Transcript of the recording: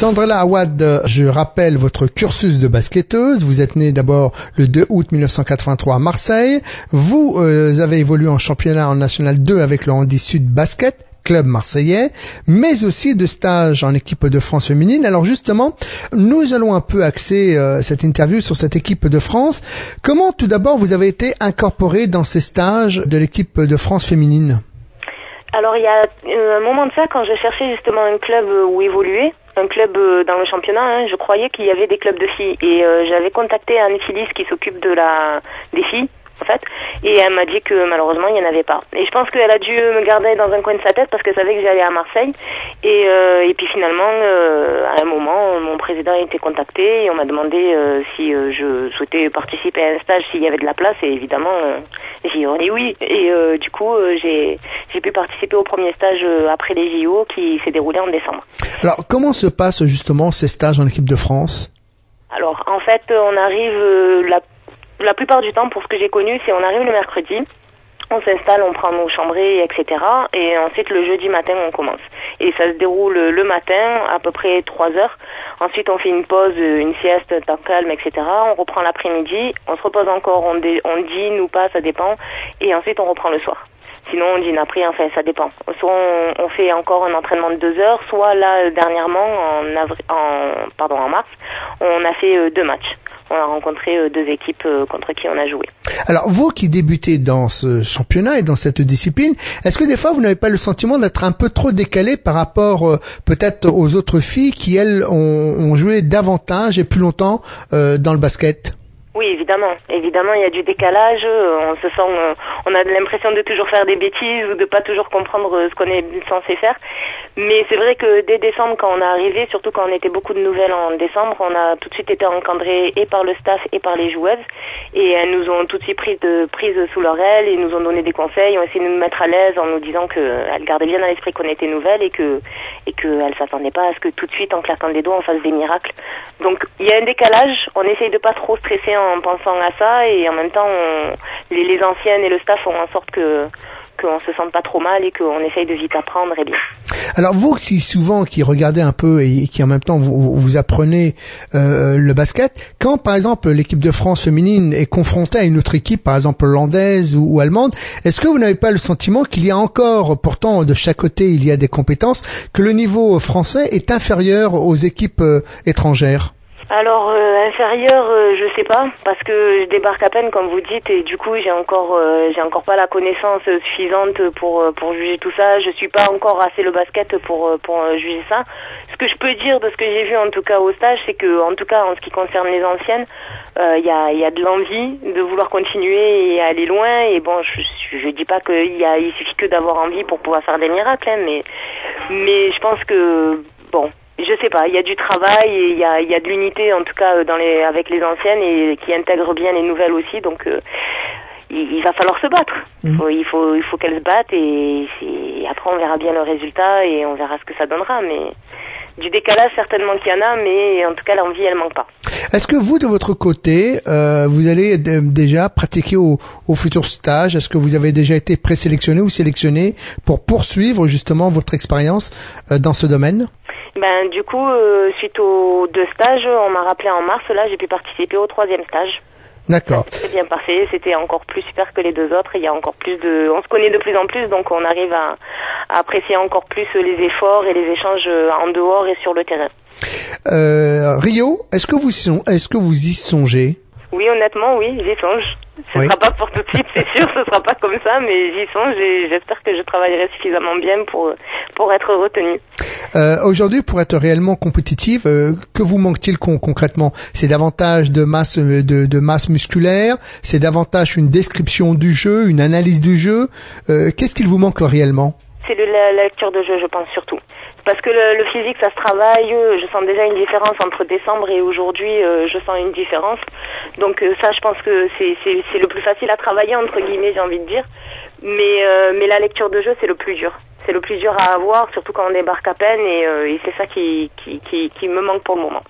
Sandra Awad, je rappelle votre cursus de basketteuse. Vous êtes née d'abord le 2 août 1983 à Marseille. Vous euh, avez évolué en championnat National 2 avec le Handy Sud Basket club marseillais, mais aussi de stages en équipe de France féminine. Alors justement, nous allons un peu axer euh, cette interview sur cette équipe de France. Comment tout d'abord vous avez été incorporé dans ces stages de l'équipe de France féminine? Alors il y a euh, un moment de ça, quand je cherchais justement un club où évoluer, un club euh, dans le championnat, hein, je croyais qu'il y avait des clubs de filles. Et j'avais contacté Anne Phyllis qui s'occupe de la des filles fait. Et elle m'a dit que malheureusement il n'y en avait pas. Et je pense qu'elle a dû me garder dans un coin de sa tête parce qu'elle savait que j'allais à Marseille. Et, euh, et puis finalement, euh, à un moment, mon président a été contacté et on m'a demandé euh, si je souhaitais participer à un stage s'il y avait de la place. Et évidemment, j'ai dit oui. Et du coup, j'ai j'ai pu participer au premier stage après les JO qui s'est déroulé en décembre. Alors, comment se passent justement ces stages en équipe de France? Alors en fait, on arrive la la plupart du temps, pour ce que j'ai connu, c'est on arrive le mercredi, on s'installe, on prend nos chambrées, etc. Et ensuite, le jeudi matin, on commence. Et ça se déroule le matin, à peu près 3 heures. Ensuite, on fait une pause, une sieste, temps calme, etc. On reprend l'après-midi, on se repose encore, on, dîne ou pas, ça dépend. Et ensuite, on reprend le soir. Sinon, on dîne après, enfin, ça dépend. Soit on, fait encore un entraînement de deux heures, soit là, dernièrement, en, pardon, en mars, on a fait euh, deux matchs on a rencontré euh, deux équipes euh, contre qui on a joué. Alors vous qui débutez dans ce championnat et dans cette discipline, est-ce que des fois vous n'avez pas le sentiment d'être un peu trop décalé par rapport euh, peut-être aux autres filles qui elles ont, joué davantage et plus longtemps dans le basket? Oui, évidemment. Évidemment, il y a du décalage. On se sent, on a l'impression de toujours faire des bêtises ou de pas toujours comprendre ce qu'on est censé faire. Mais c'est vrai que dès décembre, quand on est arrivé, surtout quand on était beaucoup de nouvelles en décembre, on a tout de suite été encadrés et par le staff et par les joueuses. Et elles nous ont tout de suite pris de, prise sous leur aile et nous ont donné des conseils, ont essayé de nous mettre à l'aise en nous disant qu'elles gardaient bien à l'esprit qu'on était nouvelles et que et qu'elles s'attendaient pas à ce que tout de suite, en claquant des doigts, on fasse des miracles. Donc il y a un décalage. On essaye de pas trop stresser en pensant à ça et en même temps, les, les anciennes et le staff font en sorte que qu'on se sente pas trop mal et qu'on essaye de vite apprendre et bien. Alors vous qui souvent qui regardez un peu et qui en même temps vous, vous apprenez euh, le basket, quand par exemple l'équipe de France féminine est confrontée à une autre équipe, par exemple hollandaise ou, allemande, est-ce que vous n'avez pas le sentiment qu'il y a encore, pourtant de chaque côté il y a des compétences, que le niveau français est inférieur aux équipes euh, étrangères? Alors euh, inférieur, euh, je sais pas, parce que je débarque à peine comme vous dites et du coup j'ai encore euh, j'ai encore pas la connaissance suffisante pour pour juger tout ça. Je suis pas encore assez le basket pour pour juger ça. Ce que je peux dire de ce que j'ai vu en tout cas au stage, c'est que en tout cas en ce qui concerne les anciennes, il y a il y a de l'envie de vouloir continuer et aller loin. Et bon, je je, dis pas qu'il y a il suffit que d'avoir envie pour pouvoir faire des miracles, hein, mais mais je pense que bon je sais pas, il y a du travail et il y a, y a de l'unité en tout cas euh, dans les, avec les anciennes et qui intègrent bien les nouvelles aussi. Donc euh, il, va falloir se battre. Mmh. il faut, il faut qu'elles se battent et, après on verra bien le résultat et on verra ce que ça donnera. Mais du décalage certainement qu'il y en a, mais en tout cas l'envie elle manque pas. Est-ce que vous de votre côté, euh, vous allez déjà pratiquer au, au futur stage? Est-ce que vous avez déjà été présélectionné ou sélectionné pour poursuivre justement votre expérience dans ce domaine? Ben, du coup, euh, suite aux deux stages, on m'a rappelé en mars, là, j'ai pu participer au troisième stage. D'accord. C'est bien passé, c'était encore plus super que les deux autres. Il y a encore plus de, on se connaît de plus en plus, donc on arrive à, apprécier encore plus les efforts et les échanges en dehors et sur le terrain. Euh, Rio, est-ce que vous, est-ce que vous y songez? Oui, honnêtement, oui, j'y songe. Ce ne sera pas pour tout de suite, c'est sûr, ce sera pas comme ça, mais j'y songe et j'espère que je travaillerai suffisamment bien pour pour être retenue. Euh, Aujourd'hui, pour être réellement compétitive, euh, que vous manque-t-il concrètement? C'est davantage de masse de, de masse musculaire, c'est davantage une description du jeu, une analyse du jeu. Euh, Qu'est-ce qu'il vous manque réellement? C'est la lecture de jeu, je pense surtout. Parce que le, physique, ça se travaille. Euh, je sens déjà une différence entre décembre et aujourd'hui. Euh, je sens une différence. Donc euh, ça, je pense que c'est le plus facile à travailler, entre guillemets, j'ai envie de dire. Mais, mais la lecture de jeu, c'est le plus dur. C'est le plus dur à avoir, surtout quand on débarque à peine. Et, c'est ça qui me manque pour le moment.